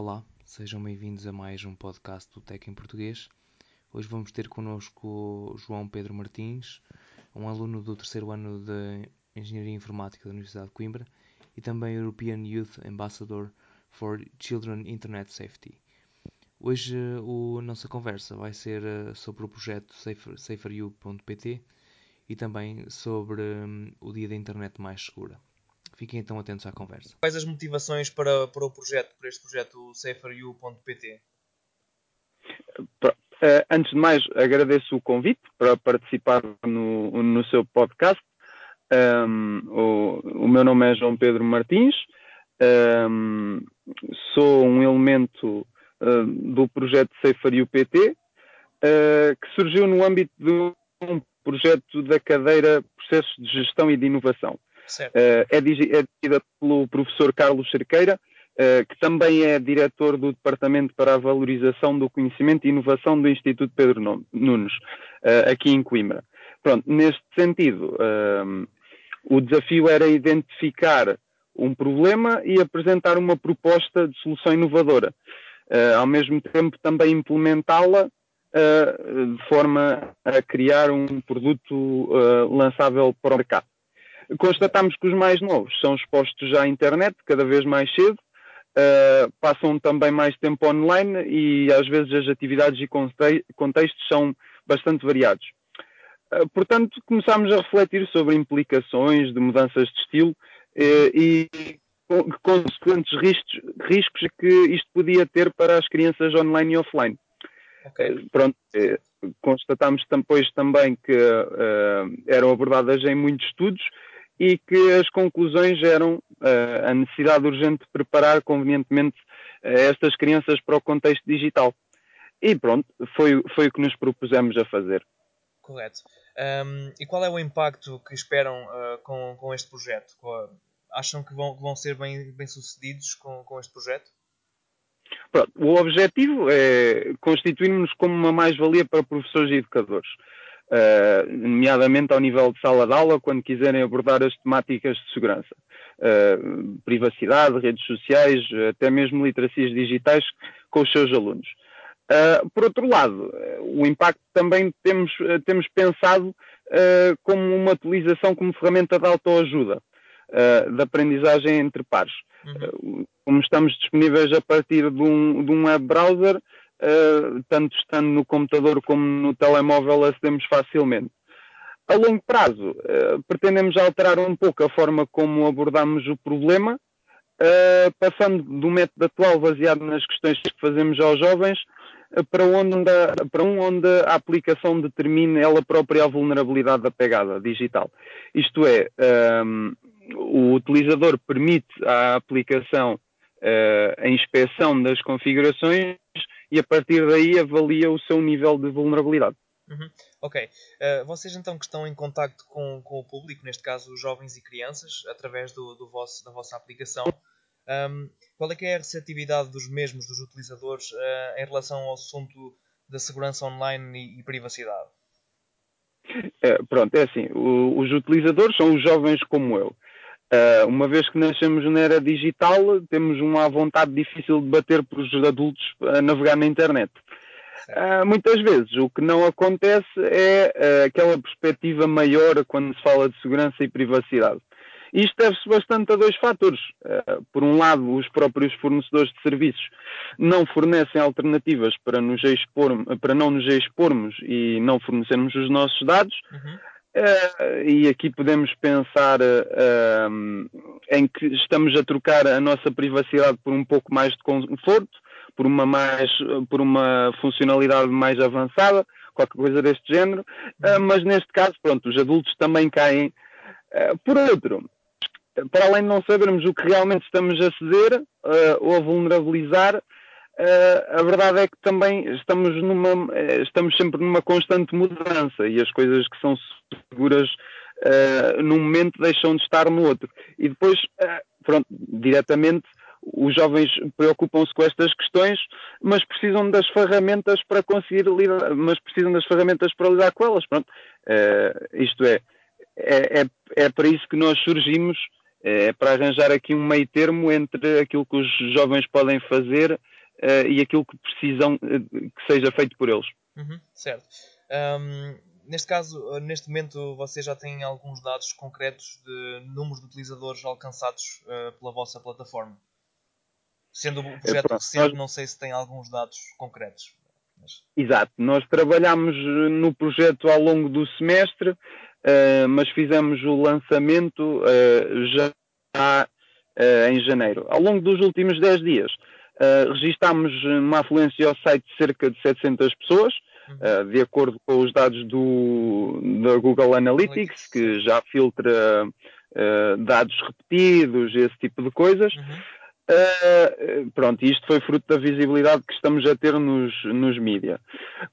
Olá, sejam bem-vindos a mais um podcast do Tec em Português. Hoje vamos ter connosco João Pedro Martins, um aluno do terceiro ano de Engenharia Informática da Universidade de Coimbra e também European Youth Ambassador for Children Internet Safety. Hoje a nossa conversa vai ser eh, sobre o projeto saferu.pt e também sobre um, o Dia da Internet Mais Segura. Fiquem então atentos à conversa. Quais as motivações para, para o projeto, para este projeto saferu.pt? Eh, antes de mais, agradeço o convite para participar no, no seu podcast. Um, o, o, meu nome é João Pedro Martins, um, sou um elemento uh, do projeto Saferu PT, uh, que surgiu no âmbito de um projeto da cadeira Processos de Gestão e de Inovação. Uh, é dirigida pelo professor Carlos Cerqueira, uh, que também é diretor do Departamento para a Valorização do Conhecimento e Inovação do Instituto Pedro Nunes, uh, aqui em Coimbra. Pronto, neste sentido, o desafio era identificar um problema e apresentar uma proposta de solução inovadora. ao mesmo tempo, também implementá-la de forma a criar um produto lançável para o mercado. Constatamos que os mais novos são expostos à internet cada vez mais cedo, uh, passam também mais tempo online e às vezes as atividades e contextos são bastante variados. Uh, portanto, começámos a refletir sobre implicações de mudanças de estilo uh, e consequentes riscos, riscos que isto podia ter para as crianças online e offline. Okay. Pronto, constatámos depois também que eram abordadas em muitos estudos e que as conclusões eram uh, a necessidade urgente de preparar convenientemente uh, estas crianças para o contexto digital. E pronto, foi, foi o que nos propusemos a fazer. Correto. Um, e qual é o impacto que esperam uh, com, com este projeto? Acham que vão, vão ser bem, bem sucedidos com, com este projeto? Pronto, o objetivo é constituirmos como uma mais-valia para professores e educadores uh, nomeadamente ao nível de sala de aula, quando quiserem abordar as temáticas de segurança. Uh, privacidade, redes sociais, até mesmo literacias digitais com os seus alunos. Uh, por outro lado, o impacto também temos, temos pensado como uma utilização como ferramenta de autoajuda, de aprendizagem entre pares. Uhum. como estamos disponíveis a partir de um, de um web browser, uh, tanto estando no computador como no telemóvel, acedemos facilmente. A longo prazo, uh, pretendemos alterar um pouco a forma como abordamos o problema, uh, passando do método atual baseado nas questões que fazemos aos jovens para, onde, para um onde a aplicação determine ela própria a vulnerabilidade da pegada digital. Isto é, um, o utilizador permite à aplicação uh, a inspeção das configurações e a partir daí avalia o seu nível de vulnerabilidade. Uhum. Ok. Uh, vocês então que estão em contacto com, com o público, neste caso os jovens e crianças, através do, do vosso, da vossa aplicação, um, qual é que é a receptividade dos mesmos, dos utilizadores, uh, em relação ao assunto da segurança online e, e privacidade? É, pronto, é assim, o, os utilizadores são os jovens como eu. Uh, uma vez que nascemos na era digital, temos uma vontade difícil de bater para os adultos a navegar na internet. Uh, muitas vezes o que não acontece é uh, aquela perspectiva maior quando se fala de segurança e privacidade. Isto deve-se bastante a dois fatores. por um lado, os próprios fornecedores de serviços não fornecem alternativas para, nos expor, para não nos expormos e não fornecermos os nossos dados. Uhum. Uh, e aqui podemos pensar uh, em que estamos a trocar a nossa privacidade por um pouco mais de conforto, por uma, mais, por uma funcionalidade mais avançada, qualquer coisa deste género, uh, mas neste caso, pronto, os adultos também caem. por outro, para além de não sabermos o que realmente estamos a ceder ou a vulnerabilizar, a verdade é que também estamos, numa, eh, estamos sempre numa constante mudança e as coisas que são seguras uh, num momento deixam de estar no outro. E depois, uh, pronto, diretamente, os jovens preocupam-se com estas questões, mas precisam das ferramentas para conseguir lidar, mas precisam das ferramentas para lidar com elas. Pronto, isto é, é, é, é para isso que nós surgimos, é para arranjar aqui um meio termo entre aquilo que os jovens podem fazer e aquilo que precisam que seja feito por eles. Uhum, certo. Um, neste caso, neste momento, vocês já têm alguns dados concretos de números de utilizadores alcançados uh, pela vossa plataforma? Sendo o projeto é, recente, não sei se tem alguns dados concretos. Mas... Exato. Nós trabalhamos no projeto ao longo do semestre, uh, mas fizemos o lançamento uh, já em janeiro. Ao longo dos últimos 10 dias, registámos uma afluência ao site de cerca de 700 pessoas, uh, de acordo com os dados do, da Google Analytics, que já filtra uh, dados repetidos, esse tipo de coisas. Uh, pronto, isto foi fruto da visibilidade que estamos a ter nos, nos mídia.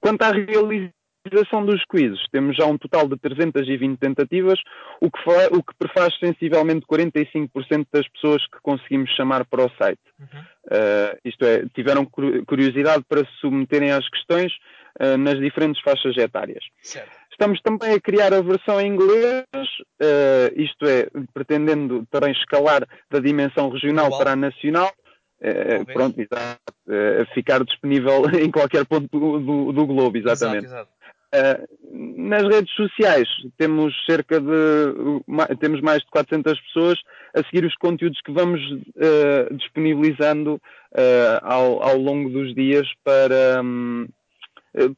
Quanto à realização dos quizzes, temos já um total de 320 tentativas, o que, fa, o que prefaz sensivelmente 45% das pessoas que conseguimos chamar para o site. Uhum. Uh, isto é, tiveram curiosidade para se submeterem às questões uh, nas diferentes faixas etárias. Certo. Estamos também a criar a versão em inglês, uh, isto é, pretendendo também escalar da dimensão regional Global. para a nacional. Uh, pronto, exato. Uh, ficar disponível em qualquer ponto do, do, do globo, exatamente. Exato, exato. Uh, nas redes sociais temos cerca de temos mais de 400 pessoas a seguir os conteúdos que vamos uh, disponibilizando uh, ao, ao, longo dos dias para um,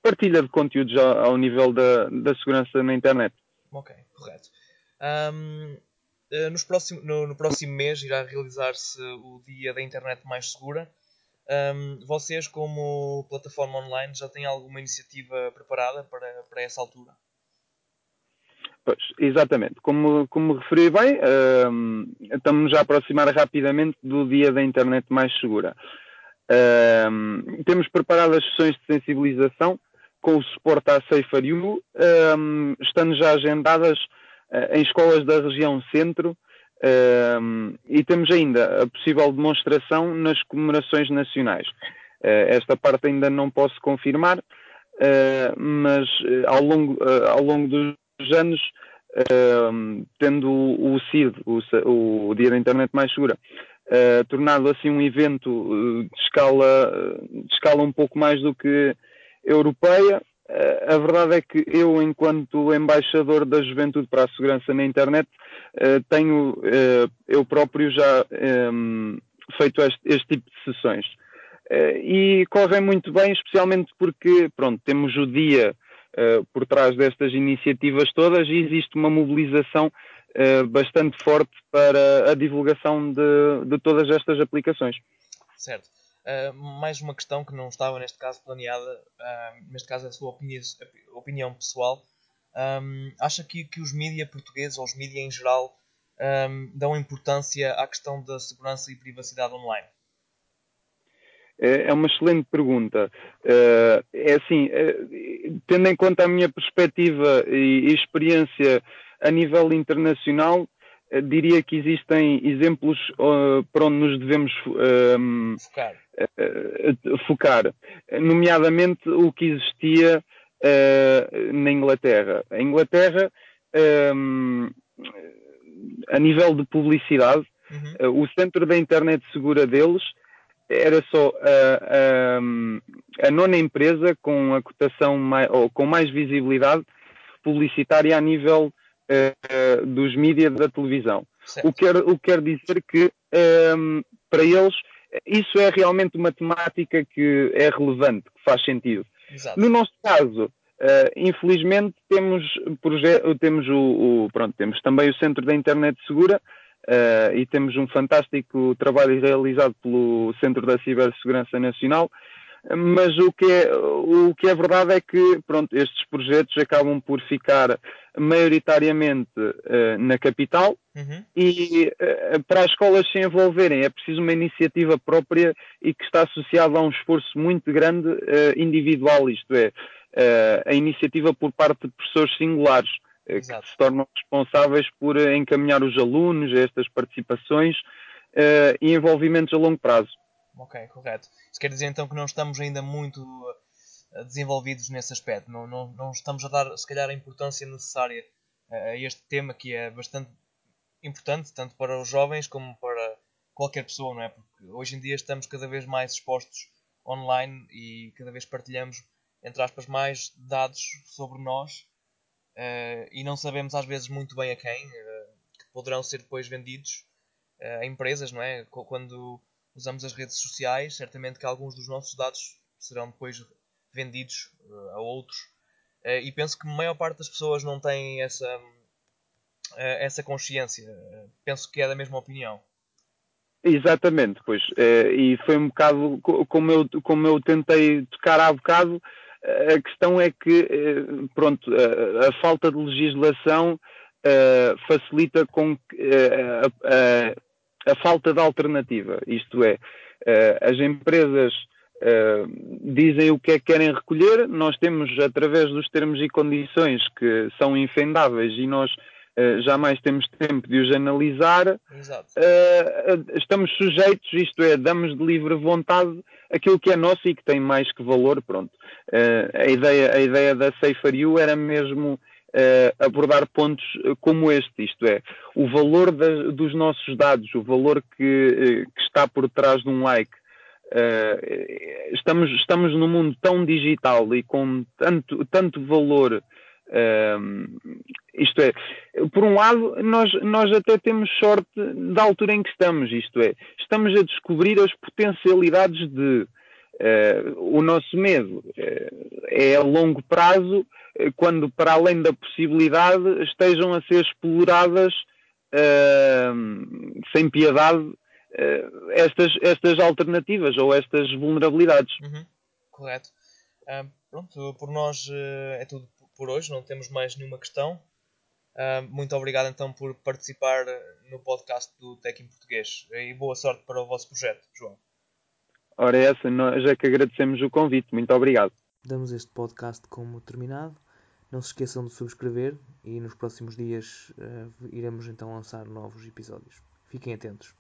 partilha de conteúdos ao, ao nível da, da, segurança na internet. Ok, correto. Um, nos próximo, no, no, próximo mês irá realizar-se o Dia da Internet Mais Segura. Um, vocês, como plataforma online, já têm alguma iniciativa preparada para, para essa altura? Pois, exatamente. Como, como referi bem, um, estamos já a aproximar rapidamente do dia da internet mais segura. Um, temos preparado as sessões de sensibilização com o suporte à SaferU, um, estando já agendadas uh, em escolas da região centro E temos ainda a possível demonstração nas comemorações nacionais. Uh, esta parte ainda não posso confirmar, uh, mas eh, ao longo, ao longo dos anos, tendo o CID, o, o, Dia da Internet Mais Segura, tornado assim um evento de escala, de escala um pouco mais do que europeia, a verdade é que eu, enquanto embaixador da juventude para a segurança na internet, eh, tenho eh, eu próprio já ehm, feito este, este tipo de sessões. E correm muito bem, especialmente porque, pronto, temos o dia por trás destas iniciativas todas e existe uma mobilização bastante forte para a divulgação de, de todas estas aplicações. Certo. Uh, mais uma questão que não estava neste caso planeada, uh, neste caso a sua opinião, opinião pessoal. Um, acha que, que os mídias portugueses, ou os mídias em geral, um, dão importância à questão da segurança e privacidade online? É, é uma excelente pergunta. É assim, tendo em conta a minha perspectiva e experiência a nível internacional, diria que existem exemplos uh, para onde nos devemos uh, focar. Uh, focar. nomeadamente o que existia na Inglaterra. A Inglaterra, a nível de publicidade, uhum. o centro da internet segura deles era só a, a, a nona empresa com a cotação mais, ou com mais visibilidade publicitária a nível uh, dos mídias da televisão. O que, quer, o que quer dizer que, um, ehm, para eles, isso é realmente uma temática que é relevante, que faz sentido. Exato. No nosso caso, Uh, infelizmente temos, temos, o, o, pronto, temos também o Centro da Internet Segura uh, e temos um fantástico trabalho realizado pelo Centro da Cibersegurança Nacional mas o que é, o que é verdade é que pronto, estes projetos acabam por ficar maioritariamente uh, na capital uhum. e uh, para as escolas se envolverem é preciso uma iniciativa própria e que está associada a um esforço muito grande uh, individual, isto é, a iniciativa por parte de professores singulares que se tornam responsáveis por encaminhar os alunos a estas participações e envolvimentos a longo prazo. Ok, correto. Isso quer dizer então que não estamos ainda muito eh, desenvolvidos nesse aspecto. Não, não, não estamos a dar, se calhar, a importância necessária a este tema que é bastante importante, tanto para os jovens como para qualquer pessoa, não é? Porque hoje em dia estamos cada vez mais expostos online e cada vez partilhamos, entre aspas, mais dados sobre nós uh, e não sabemos às vezes muito bem a quem, uh, que poderão ser depois vendidos a empresas, não é? Quando usamos as redes sociais, certamente que alguns dos nossos dados serão depois vendidos a outros. e penso que a maior parte das pessoas não tem essa, essa consciência. penso que é da mesma opinião. Exatamente, pois. e foi um bocado como eu, como eu tentei tocar há bocado a questão é que, eh, pronto, a, falta de legislação facilita com uh, a, falta de alternativa. Isto é, uh, as empresas dizem o que é que querem recolher, nós temos, através dos termos e condições que são infendáveis e nós Uh, jamais temos tempo de os analisar, estamos sujeitos, isto é, damos de livre vontade aquilo que é nosso e que tem mais que valor, pronto. A, ideia, a ideia da Safer You era mesmo abordar pontos como este, isto é, o valor dos nossos dados, o valor que, que, está por trás de um like. estamos, estamos num mundo tão digital e com tanto, tanto valor isto é, por um lado, nós, nós até temos sorte da altura em que estamos, isto é, estamos a descobrir as potencialidades de. Uh, o nosso medo uh, é a longo prazo, uh, quando, para além da possibilidade, estejam a ser exploradas sem piedade estas, estas alternativas ou estas vulnerabilidades. Uhum. Correto. pronto, por nós é tudo por hoje, não temos mais nenhuma questão. Uh, muito obrigado então por participar no podcast do Tech em Português e boa sorte para o vosso projeto, João. Ora, essa, nós é que agradecemos o convite. Muito obrigado. Damos este podcast como terminado. Não se esqueçam de subscrever e nos próximos dias uh, iremos então lançar novos episódios. Fiquem atentos.